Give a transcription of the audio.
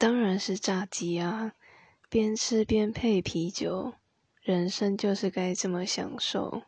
当然是炸鸡啊边吃边配啤酒人生就是该这么享受。